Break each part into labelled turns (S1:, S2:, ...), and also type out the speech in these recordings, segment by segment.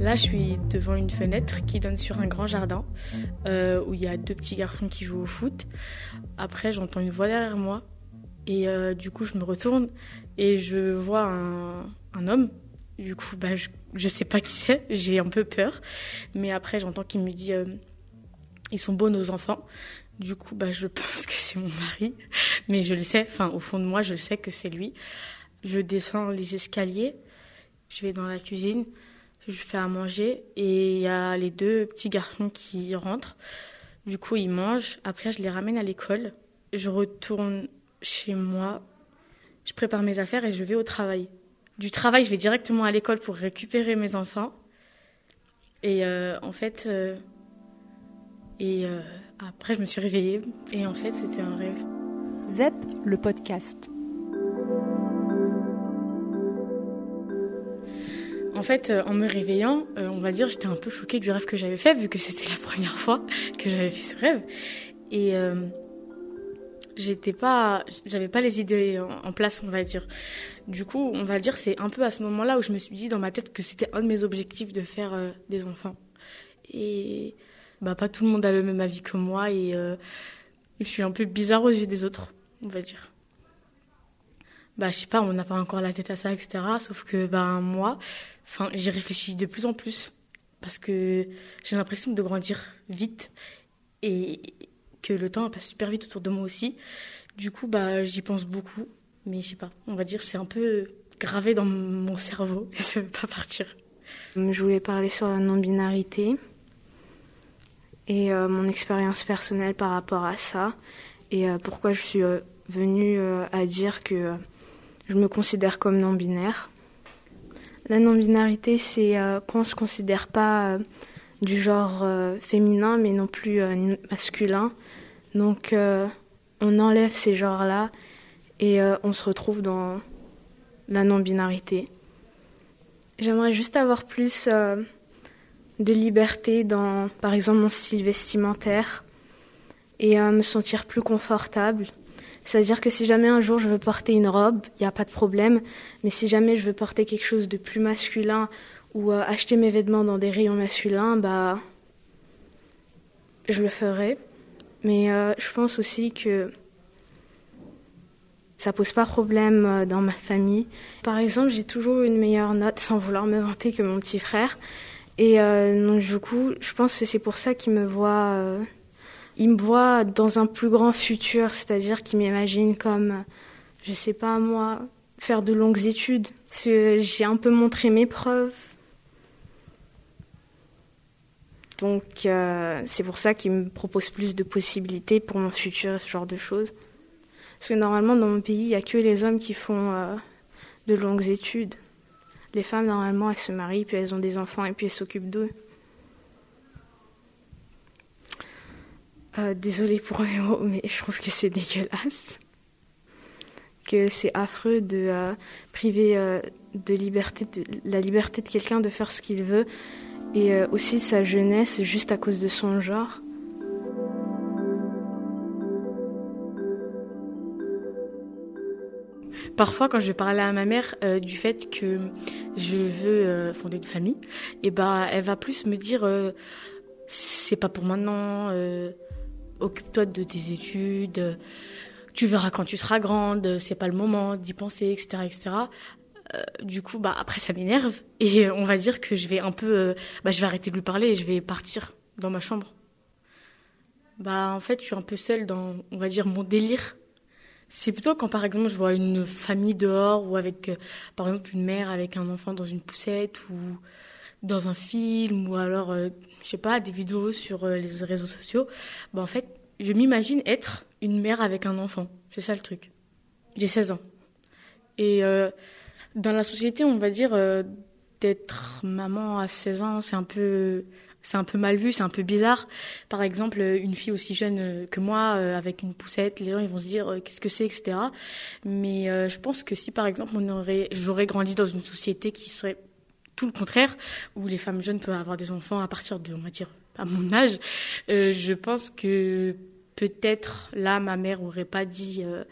S1: Là, je suis devant une fenêtre qui donne sur un grand jardin euh, où il y a deux petits garçons qui jouent au foot. Après, j'entends une voix derrière moi et euh, du coup, je me retourne et je vois un, homme. Du coup, bah, je, je sais pas qui c'est, j'ai un peu peur. Mais après, j'entends qu'il me dit euh, Ils sont beaux nos enfants. Du coup, bah, je pense que c'est mon mari. Mais je le sais, enfin, au fond de moi, je sais que c'est lui. Je descends les escaliers, je vais dans la cuisine, je fais à manger et il y a les deux petits garçons qui rentrent. Du coup, ils mangent. Après, je les ramène à l'école. Je retourne chez moi, je prépare mes affaires et je vais au travail. Du travail, je vais directement à l'école pour récupérer mes enfants. Et euh, en fait, euh, et euh, après, je me suis réveillée et en fait, c'était un rêve.
S2: ZEP, le podcast.
S1: En fait, euh, en me réveillant, euh, on va dire, j'étais un peu choquée du rêve que j'avais fait, vu que c'était la première fois que j'avais fait ce rêve. Et euh, j'étais pas, j'avais pas les idées en, place, on va dire. Du coup, on va dire, c'est un peu à ce moment-là où je me suis dit dans ma tête que c'était un de mes objectifs de faire euh, des enfants. Et bah, pas tout le monde a le même avis que moi et je suis un peu bizarre aux yeux des autres, on va dire. Bah, je sais pas, on n'a pas encore la tête à ça, etc. Sauf que, bah, moi, enfin, j'y réfléchis de plus en plus. Parce que j'ai l'impression de grandir vite et que le temps passe super vite autour de moi aussi. Du coup, bah, j'y pense beaucoup. Mais je sais pas, on va dire, c'est un peu gravé dans mon cerveau et ça veut pas partir.
S3: Je voulais parler sur la non-binarité et euh, mon expérience personnelle par rapport à ça et euh, pourquoi je suis euh, venue à dire que je me considère comme non-binaire. La non-binarité, c'est euh, qu'on ne se considère pas euh, du genre euh, féminin mais non plus euh, masculin. Donc on enlève ces genres-là et on se retrouve dans la non-binarité. J'aimerais juste avoir plus de liberté dans, par exemple, mon style vestimentaire et me sentir plus confortable. C'est-à-dire que si jamais un jour je veux porter une robe, il n'y a pas de problème, mais si jamais je veux porter quelque chose de plus masculin ou euh, acheter mes vêtements dans des rayons masculins, bah, je le ferai. Mais euh, je pense aussi que ça pose pas problème euh, dans ma famille. Par exemple, j'ai toujours une meilleure note sans vouloir me vanter que mon petit frère. Et donc du coup, je pense que c'est pour ça qu'il me voit, il me voit dans un plus grand futur, c'est-à-dire qu'il m'imagine comme, je sais pas moi, faire de longues études. J'ai un peu montré mes preuves. Donc euh, c'est pour ça qu'il me propose plus de possibilités pour mon futur, ce genre de choses. Parce que normalement, dans mon pays, il n'y a que les hommes qui font euh, de longues études. Les femmes, normalement, elles se marient, puis elles ont des enfants, et puis elles s'occupent d'eux. Euh, désolée pour mes mots, mais je trouve que c'est dégueulasse. Que c'est affreux de euh, priver euh, de liberté, de, la liberté de quelqu'un de faire ce qu'il veut, et euh, aussi sa jeunesse juste à cause de son genre.
S1: Parfois, quand je parlais à ma mère du fait que je veux fonder une famille, et bah, elle va plus me dire c'est pas pour maintenant, occupe-toi de tes études, tu verras quand tu seras grande, c'est pas le moment d'y penser, etc., etc. Euh, du coup, bah après ça m'énerve et on va dire que je vais un peu, euh, bah je vais arrêter de lui parler et je vais partir dans ma chambre. Bah en fait, je suis un peu seule dans, on va dire, mon délire. C'est plutôt quand par exemple je vois une famille dehors ou avec euh, par exemple une mère avec un enfant dans une poussette ou dans un film ou alors je sais pas des vidéos sur les réseaux sociaux. Bah en fait, je m'imagine être une mère avec un enfant. C'est ça le truc. J'ai 16 ans. Et euh, dans la société, on va dire euh, d'être maman à 16 ans, c'est un peu c'est un peu mal vu, c'est un peu bizarre. Par exemple, une fille aussi jeune euh, que moi, avec une poussette, les gens ils vont se dire qu'est-ce que c'est, etc. Mais je pense que si par exemple on aurait, j'aurais grandi dans une société qui serait tout le contraire, où les femmes jeunes peuvent avoir des enfants à partir de, on va dire, à mon âge, euh, je pense que peut-être là ma mère aurait pas dit euh,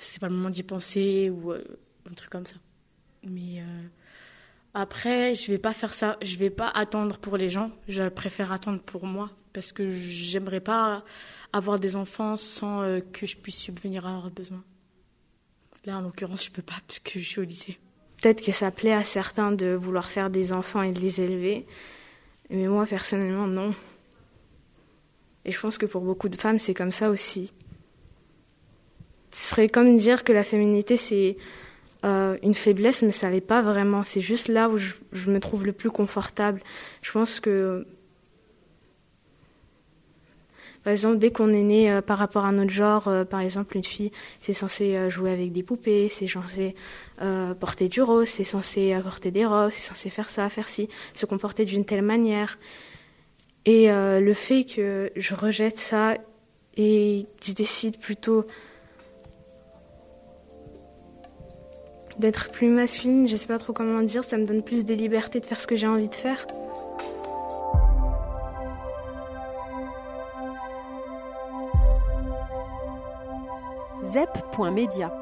S1: c'est pas le moment d'y penser ou euh, un truc comme ça. Mais Après, je vais pas faire ça. Je vais pas attendre pour les gens. Je préfère attendre pour moi parce que j'aimerais pas avoir des enfants sans que je puisse subvenir à leurs besoins. Là, en l'occurrence, je peux pas parce que je suis au lycée.
S3: Peut-être que ça plaît à certains de vouloir faire des enfants et de les élever, mais moi personnellement non. Et je pense que pour beaucoup de femmes, c'est comme ça aussi. Ce serait comme dire que la féminité, c'est euh, une faiblesse, mais ça l'est pas vraiment. C'est juste là où je, je, me trouve le plus confortable. Je pense que par exemple, dès qu'on est né euh, par rapport à notre genre, euh, par exemple, une fille, c'est censé euh, jouer avec des poupées, c'est censé porter du rose, c'est censé porter des roses, c'est censé faire ça, faire ci, se comporter d'une telle manière. Et le fait que je rejette ça et je décide plutôt d'être plus masculine, je sais pas trop comment dire, ça me donne plus de liberté de faire ce que j'ai envie de faire.
S2: zep.media.